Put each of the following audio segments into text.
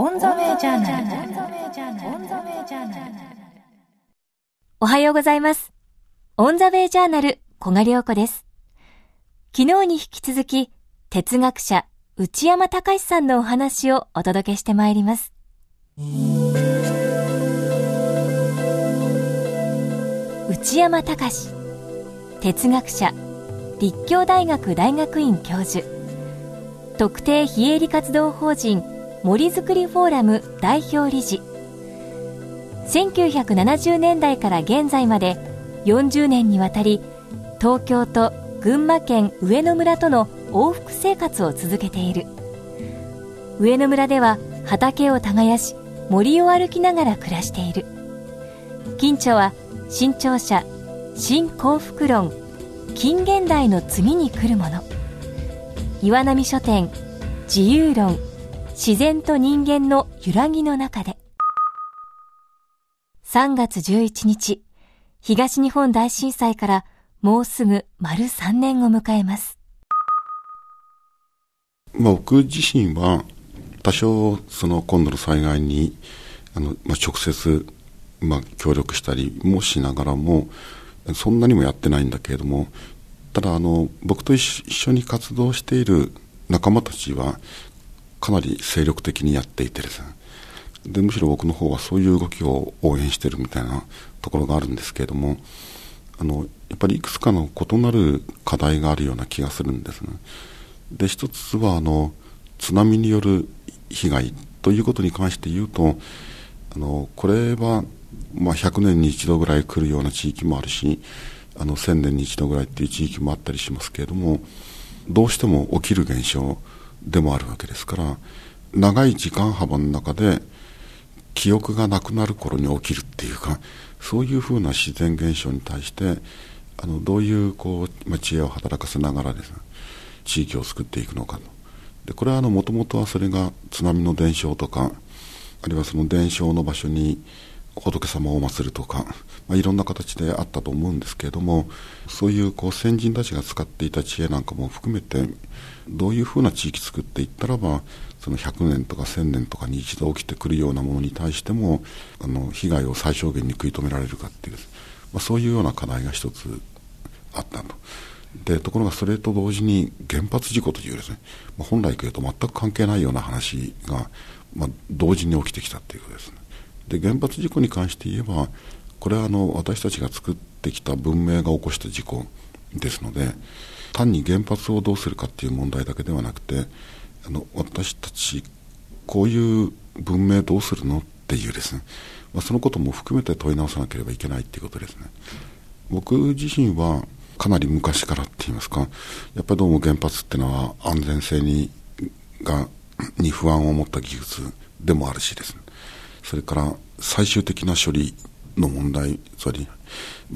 オンザメジャーナル。おはようございます。オンザウェイジャーナル、小賀良子です。昨日に引き続き、哲学者、内山隆さんのお話をお届けしてまいります。内山隆哲学者、立教大学大学院教授、特定非営利活動法人森づくりフォーラム代表理事、1970年代から現在まで40年にわたり東京と群馬県上野村との往復生活を続けている。上野村では畑を耕し森を歩きながら暮らしている。近著は新潮社新幸福論近現代の次に来るもの。岩波書店自由論自然と人間の揺らぎの中で3月11日、東日本大震災からもうすぐ丸3年を迎えます。まあ、僕自身は多少その今度の災害にあの、まあ、直接、まあ、協力したりもしながらもそんなにもやってないんだけれどもただあの僕と一緒に活動している仲間たちはかなり精力的にやっていてですねでむしろ僕の方はそういう動きを応援してるみたいなところがあるんですけれどもあのやっぱりいくつかの異なる課題があるような気がするんですね。で一つはあの津波による被害ということに関して言うとあのこれは、まあ、100年に一度ぐらい来るような地域もあるしあの1000年に一度ぐらいっていう地域もあったりしますけれどもどうしても起きる現象でもあるわけですから長い時間幅の中で記憶がなくなる頃に起きるっていうかそういうふうな自然現象に対してあのどういうこう、ま、知恵を働かせながらですね地域を作っていくのかと。でこれはもともとはそれが津波の伝承とかあるいはその伝承の場所に仏様を祀るとか、まあ、いろんな形であったと思うんですけれどもそういうこう先人たちが使っていた知恵なんかも含めてどういうふうな地域作っていったらばその100年とか1000年とかに一度起きてくるようなものに対してもあの被害を最小限に食い止められるかっていう、まあ、そういうような課題が一つあったと。でところがそれと同時に原発事故というですね、まあ、本来言うと全く関係ないような話が、まあ、同時に起きてきたということですね。で原発事故に関して言えばこれはあの私たちが作ってきた文明が起こした事故ですので単に原発をどうするかっていう問題だけではなくてあの私たちこういう文明どうするのっていうですね、まあ、そのことも含めて問い直さなければいけないっていうことですね。僕自身はかなり昔からって言いますかやっぱりどうも原発っていうのは安全性にがに不安を持った技術でもあるしですね。それから最終的な処理の問題つまり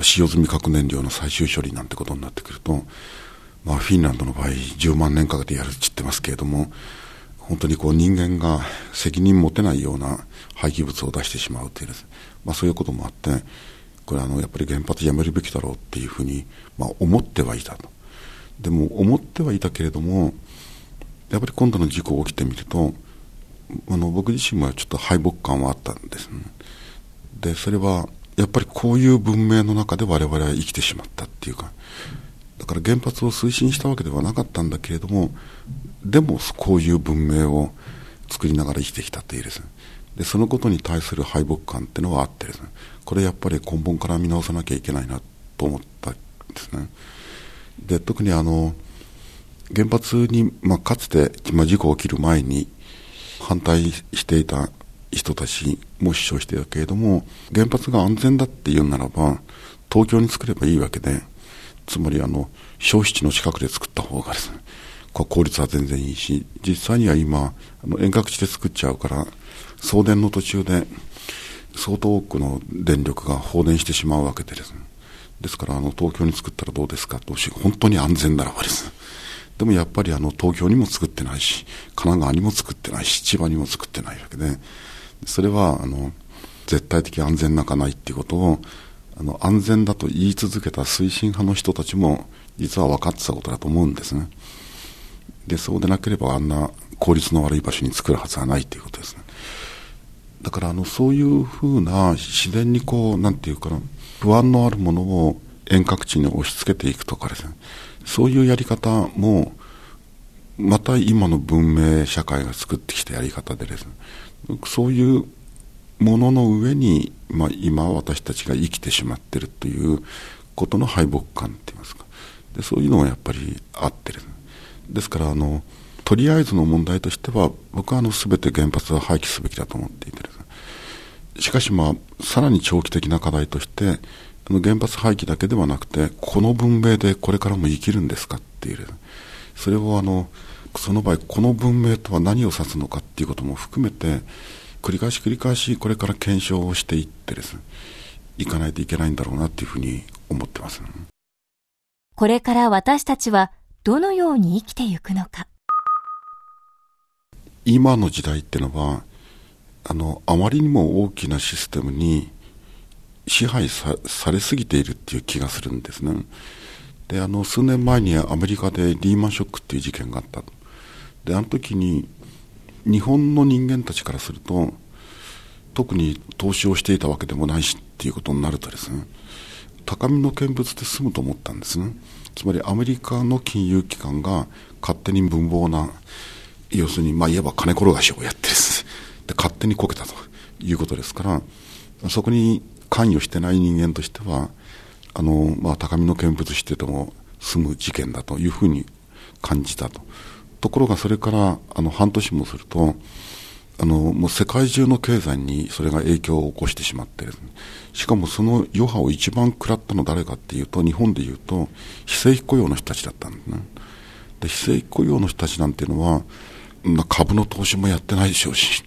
使用済み核燃料の最終処理なんてことになってくるとまあ、フィンランドの場合10万年かけてやるって言ってますけれども本当にこう人間が責任持てないような廃棄物を出してしまうというです、まあ、そういうこともあってこれあのやっぱり原発やめるべきだろうっていうふうに、まあ、思ってはいたと。でも思ってはいたけれどもやっぱり今度の事故が起きてみるとあの僕自身はちょっと敗北感はあったんですねでそれはやっぱりこういう文明の中で我々は生きてしまったっていうかだから原発を推進したわけではなかったんだけれども、でもこういう文明を作りながら生きてきたというですね。で、そのことに対する敗北感っていうのはあってですね、これやっぱり根本から見直さなきゃいけないなと思ったんですね。で、特にあの、原発に、まあ、かつて、まあ、事故起きる前に反対していた人たちも主張しているけれども、原発が安全だっていうならば、東京に作ればいいわけで、つまりあの消費地の近くで作った方がですね効率は全然いいし実際には今あの遠隔地で作っちゃうから送電の途中で相当多くの電力が放電してしまうわけでですね。ですからあの東京に作ったらどうですかと本当に安全ならばですね。でもやっぱりあの東京にも作ってないし神奈川にも作ってないし千葉にも作ってないわけで。それはあの絶対的安全なかないっていうことをあの安全だと言い続けた推進派の人たちも実は分かってたことだと思うんですね。でそうでなければあんな効率の悪い場所に作るはずはないということですね。だからあのそういうふうな自然にこうなんていうかな不安のあるものを遠隔地に押し付けていくとかですね。そういうやり方もまた今の文明社会が作ってきたやり方でですね。そういうものの上に、まあ、今私たちが生きてしまってるということの敗北感って言いますか。でそういうのはやっぱりあってる。ですからあのとりあえずの問題としては僕はあの全て原発は廃棄すべきだと思っていてです、ね、しかしまあさらに長期的な課題としてあの原発廃棄だけではなくてこの文明でこれからも生きるんですかっていう。それをあのその場合この文明とは何を指すのかっていうことも含めて繰り返し繰り返しこれから検証をしていってです。ねいかないといけないんだろうなっていうふうに思ってます、ね、これから私たちはどのように生きていくのか。今の時代っていうのはあのあまりにも大きなシステムに支配されすぎているっていう気がするんですね。であの数年前にアメリカでリーマンショックっていう事件があった。であの時に日本の人間たちからすると特に投資をしていたわけでもないしっていうことになるとですね高みの見物で済むと思ったんですね。つまりアメリカの金融機関が勝手に文房な要するにまあいわば金転がしをやってですで勝手にこけたということですからそこに関与してない人間としてはあの、まあ、高みの見物してても済む事件だというふうに感じたと。ところがそれからあの半年もするとあのもう世界中の経済にそれが影響を起こしてしまってるしかもその余波を一番食らったの誰かっていうと日本でいうと非正規雇用の人たちだったんですね。で非正規雇用の人たちなんていうのは株の投資もやってないでしょうし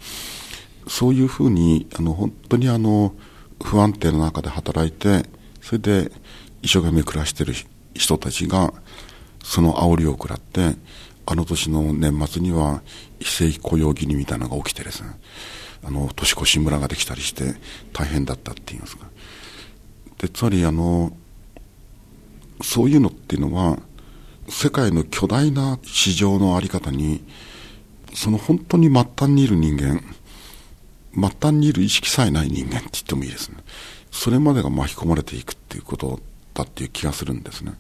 そういうふうにあの本当にあの不安定な中で働いてそれで一生懸命暮らしてる人たちがその煽りを食らってあの年の年末には非正規雇用義理みたいなのが起きてですね、あの、年越し村ができたりして大変だったって言いますか。で、つまりあの、そういうのっていうのは、世界の巨大な市場のあり方に、その本当に末端にいる人間、末端にいる意識さえない人間って言ってもいいですね。それまでが巻き込まれていくっていうことだっていう気がするんですね。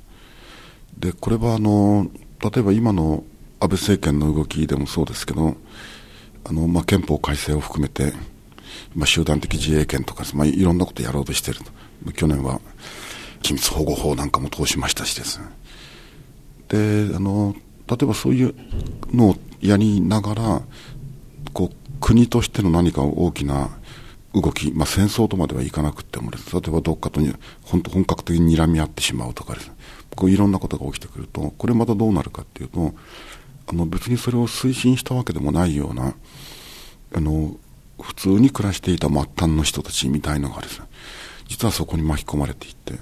で、これはあの、例えば今の安倍政権の動きでもそうですけど、あの、まあ、憲法改正を含めて、まあ、集団的自衛権とか、まあ、いろんなことやろうとしていると。去年は、機密保護法なんかも通しましたしですね。で、あの、例えばそういうのをやりながら、国としての何か大きな動き、まあ、戦争とまではいかなくてもです、例えばどっかとに本本格的に睨み合ってしまうとかです、ね、こういろんなことが起きてくると、これまたどうなるかっていうと、あの別にそれを推進したわけでもないようなあの普通に暮らしていた末端の人たちみたいのがですね実はそこに巻き込まれていって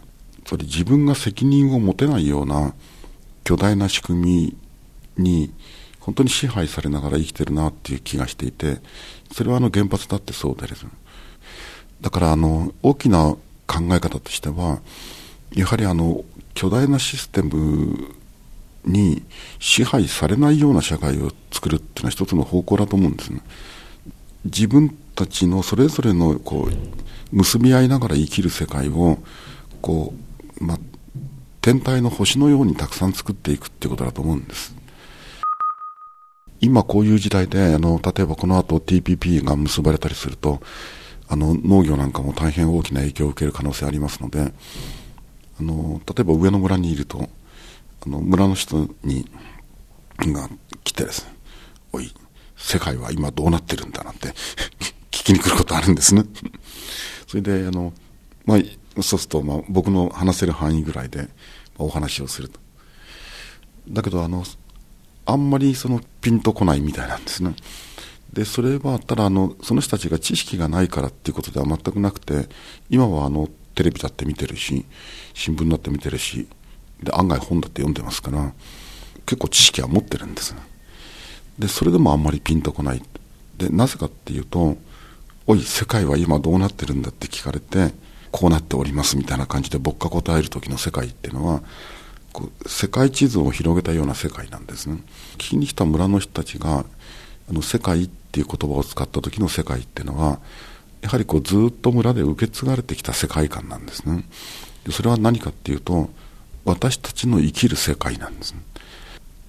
つまり自分が責任を持てないような巨大な仕組みに本当に支配されながら生きてるなっていう気がしていてそれはあの原発だってそうですだからあの大きな考え方としてはやはりあの巨大なシステムに支配されないような社会を作るっていうのは一つの方向だと思うんですね。自分たちのそれぞれのこう結び合いながら生きる世界をこう、ま、天体の星のようにたくさん作っていくっていうことだと思うんです。今こういう時代で、あの、例えばこの後 TPP が結ばれたりすると、あの、農業なんかも大変大きな影響を受ける可能性ありますので、あの、例えば上野村にいると、あの村の人にが来てですね、おい、世界は今どうなってるんだなんて 聞きに来ることあるんですね。それで、あの、まあ、そうすると、まあ、僕の話せる範囲ぐらいで、お話をすると。だけど、あの、あんまりそのピンとこないみたいなんですね。で、それは、ただ、あの、その人たちが知識がないからっていうことでは全くなくて、今はあの、テレビだって見てるし、新聞だって見てるし、で案外本だって読んでますから結構知識は持ってるんですでそれでもあんまりピンとこないでなぜかっていうと「おい世界は今どうなってるんだ?」って聞かれてこうなっておりますみたいな感じで僕が答える時の世界っていうのは世界地図を広げたような世界なんですね。聞きに来た村の人たちがあの世界っていう言葉を使った時の世界っていうのはやはりこうずっと村で受け継がれてきた世界観なんですね。でそれは何かっていうと私たちの生きる世界なんです、ね、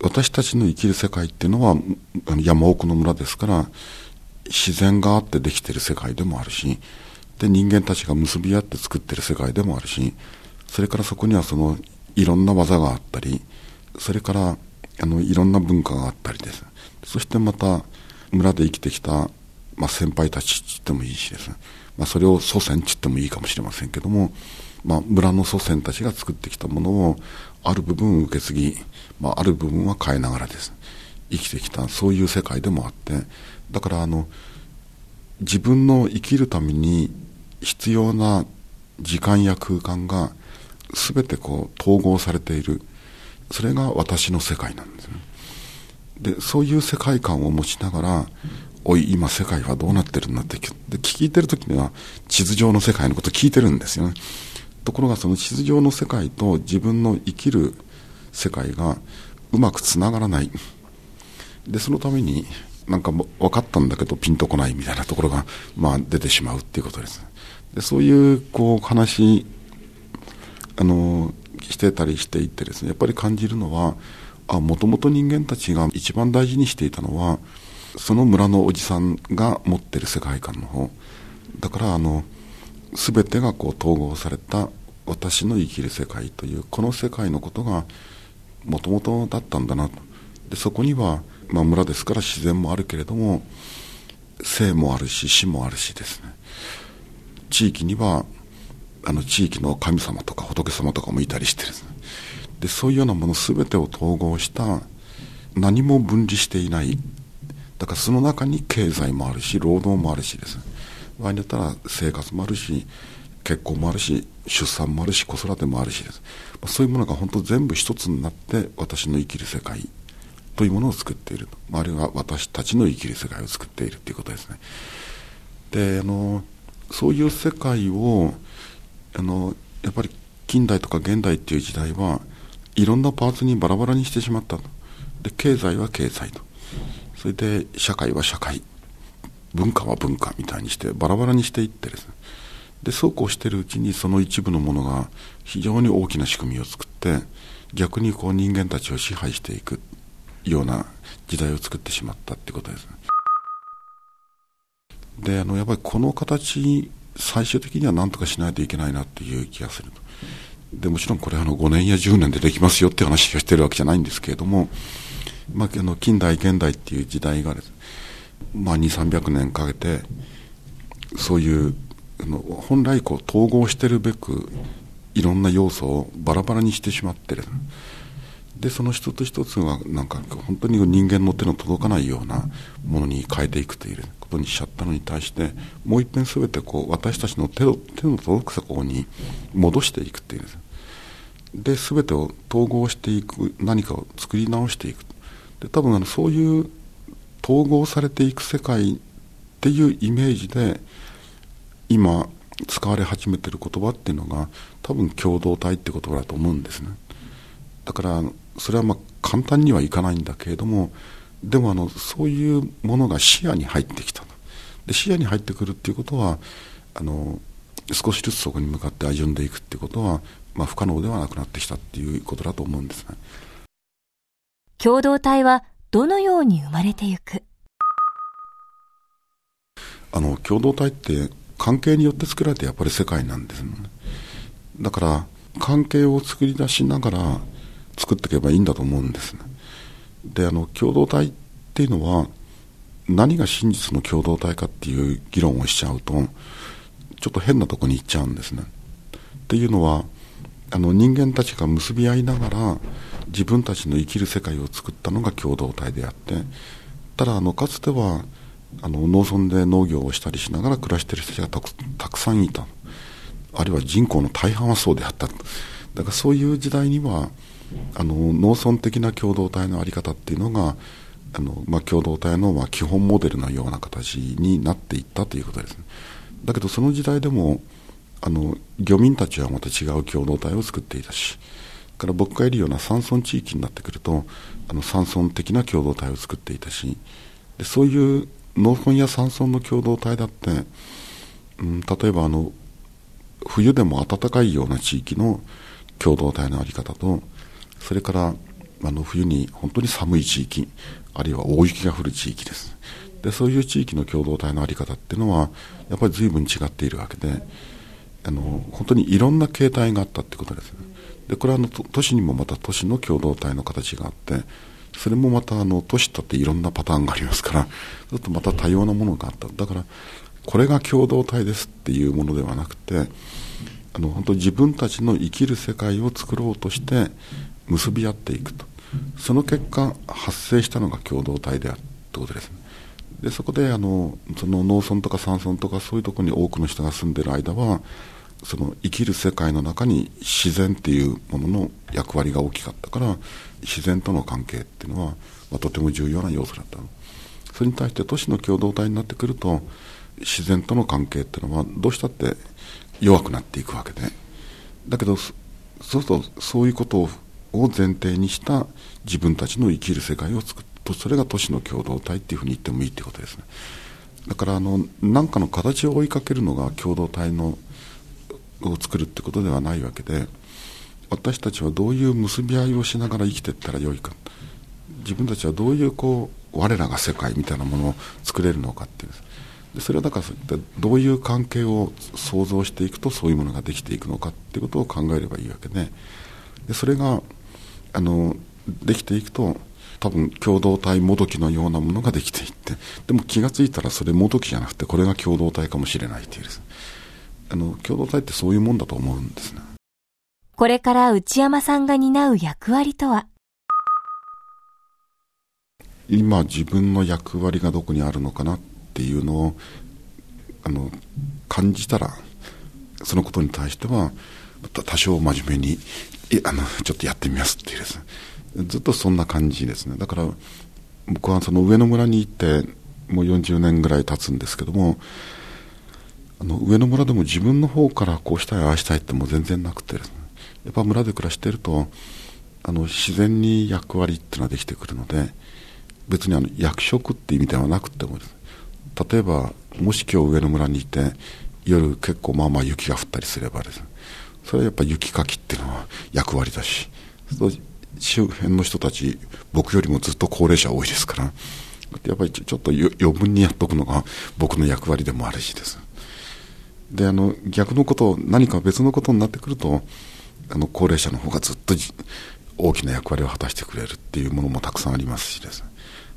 私たちの生きる世界っていうのは山奥の村ですから自然があってできてる世界でもあるしで人間たちが結び合って作ってる世界でもあるしそれからそこにはそのいろんな技があったりそれからあのいろんな文化があったりです。そしてまた村で生きてきた、まあ、先輩たちって言ってもいいしです、まあ、それを祖先って言ってもいいかもしれませんけども、まあ、村の祖先たちが作ってきたものをある部分受け継ぎ、まあ、ある部分は変えながらです。生きてきたそういう世界でもあって。だからあの自分の生きるために必要な時間や空間が全てこう統合されている。それが私の世界なんですね。でそういう世界観を持ちながらおい今世界はどうなってるんだってで聞いてる時には地図上の世界のこと聞いてるんですよね。ところがその地図上の世界と自分の生きる世界がうまくつながらない。でそのためになんか分かったんだけどピンとこないみたいなところが、まあ、出てしまうっていうことです。でそういうこう話あのしてたりしていてですねやっぱり感じるのはもともと人間たちが一番大事にしていたのはその村のおじさんが持ってる世界観の方。だからあの全てがこう統合された私の生きる世界というこの世界のことがもともとだったんだなと。でそこには、まあ、村ですから自然もあるけれども生もあるし死もあるしですね。地域にはあの地域の神様とか仏様とかもいたりしてですね。でそういうようなもの全てを統合した何も分離していない。だからその中に経済もあるし労働もあるしですね。場合によったら生活もあるし結婚もあるし出産もあるし子育てもあるしです。そういうものが本当全部一つになって私の生きる世界というものを作っている。あるいは私たちの生きる世界を作っているということですね。であのそういう世界をあのやっぱり近代とか現代っていう時代はいろんなパーツにバラバラにしてしまったと。で経済は経済と。それで社会は社会。文化は文化みたいにしてバラバラにしていってですね。でそうこうしてるうちにその一部のものが非常に大きな仕組みを作って逆にこう人間たちを支配していくような時代を作ってしまったってことですね。であのやっぱりこの形最終的には何とかしないといけないなっていう気がするでもちろんこれあの5年や10年でできますよって話をしてるわけじゃないんですけれども、まあ、あの近代現代っていう時代がです、まあ、2300年かけてそういうあの本来こう統合してるべくいろんな要素をバラバラにしてしまってる。でその一つ一つがなんか本当に人間の手の届かないようなものに変えていくということにしちゃったのに対してもう一遍全てこう私たちの手の手の届くところに戻していくっていうで全てを統合していく何かを作り直していく。で多分あのそういう統合されていく世界っていうイメージで今使われ始めてる言葉っていうのが多分共同体って言葉だと思うんですね。だからそれはまあ簡単にはいかないんだけれどもでもあのそういうものが視野に入ってきたで視野に入ってくるっていうことはあの少しずつそこに向かって歩んでいくっていうことは、まあ、不可能ではなくなってきたっていうことだと思うんですね。共同体はどのように生まれていく？あの共同体って関係によって作られてやっぱり世界なんですね。だから関係を作り出しながら作っていけばいいんだと思うんですね。であの共同体っていうのは何が真実の共同体かっていう議論をしちゃうとちょっと変なとこに行っちゃうんですね。っていうのはあの人間たちが結び合いながら自分たちの生きる世界を作ったのが共同体であってただあのかつてはあの農村で農業をしたりしながら暮らしてる人たちがたくさんいた。あるいは人口の大半はそうであった。だからそういう時代にはあの農村的な共同体の在り方っていうのがあの、まあ、共同体のまあ基本モデルのような形になっていったということですね。だけどその時代でもあの漁民たちはまた違う共同体を作っていたしから僕がいるような山村地域になってくるとあの山村的な共同体を作っていたしでそういう農村や山村の共同体だって、うん、例えばあの冬でも暖かいような地域の共同体の在り方とそれからあの冬に本当に寒い地域あるいは大雪が降る地域です。でそういう地域の共同体の在り方っていうのはやっぱり随分違っているわけであの本当にいろんな形態があったってことです。ねでこれはあの都市にもまた都市の共同体の形があってそれもまたあの都市だっていろんなパターンがありますからちょっとまた多様なものがあった。だからこれが共同体ですっていうものではなくてあの本当自分たちの生きる世界を作ろうとして結び合っていくと。その結果発生したのが共同体である。ということですね。でそこであのその農村とか山村とかそういうところに多くの人が住んでる間はその生きる世界の中に自然っていうものの役割が大きかったから自然との関係っていうのは、まあ、とても重要な要素だったの。それに対して都市の共同体になってくると自然との関係っていうのはどうしたって弱くなっていくわけで。だけどそうするとそういうことをを前提にした自分たちの生きる世界を作るとそれが都市の共同体っていうふうに言ってもいいってことですね。だからあの何かの形を追いかけるのが共同体のを作るってことではないわけで私たちはどういう結び合いをしながら生きていったらよいか。自分たちはどういうこう我らが世界みたいなものを作れるのかっていう。でそれはだからどういう関係を想像していくとそういうものができていくのかっていうことを考えればいいわけででそれがあのできていくと多分共同体もどきのようなものができていってでも気が付いたらそれもどきじゃなくてこれが共同体かもしれないというです。あの共同体ってそういうもんだと思うんですね。これから内山さんが担う役割とは？今自分の役割がどこにあるのかなっていうのをあの感じたらそのことに対しては多少真面目にあのちょっとやってみますっていうですね。ずっとそんな感じですね。だから僕はその上野村に行ってもう40年ぐらい経つんですけどもあの上野村でも自分の方からこうしたいああしたいってもう全然なくてです、ね、やっぱ村で暮らしてるとあの自然に役割っていうのはできてくるので別にあの役職っていう意味ではなくてもね。例えばもし今日上野村にいて夜結構まあまあ雪が降ったりすればですね。それはやっぱ雪かきっていうのは役割だし周辺の人たち僕よりもずっと高齢者多いですからやっぱりちょっと余分にやっとくのが僕の役割でもあるしです。であの逆のこと何か別のことになってくるとあの高齢者の方がずっと大きな役割を果たしてくれるっていうものもたくさんありますしです。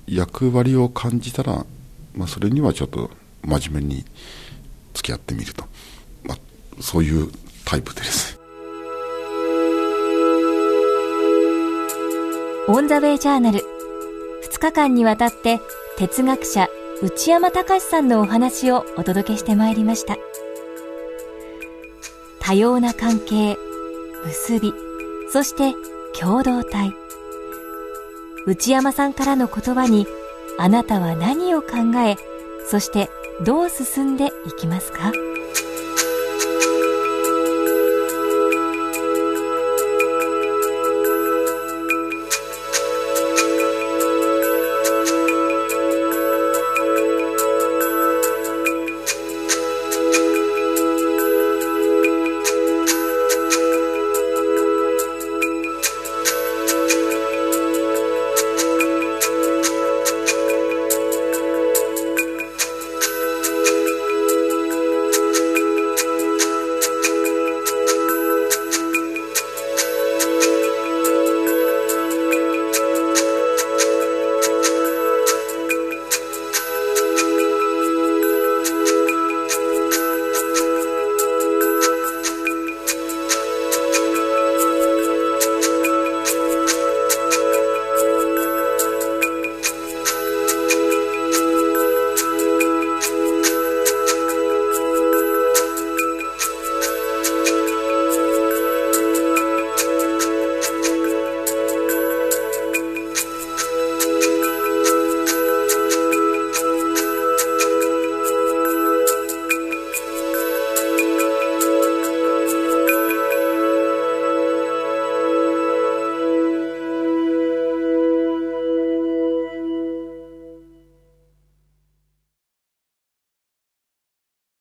役割を感じたら、まあ、それにはちょっと真面目に付き合ってみると、まあ、そういうタイプです。オン・ザ・ウェイ・ジャーナル。2日間にわたって哲学者内山隆さんのお話をお届けしてまいりました。多様な関係結びそして共同体。内山さんからの言葉にあなたは何を考えそしてどう進んでいきますか？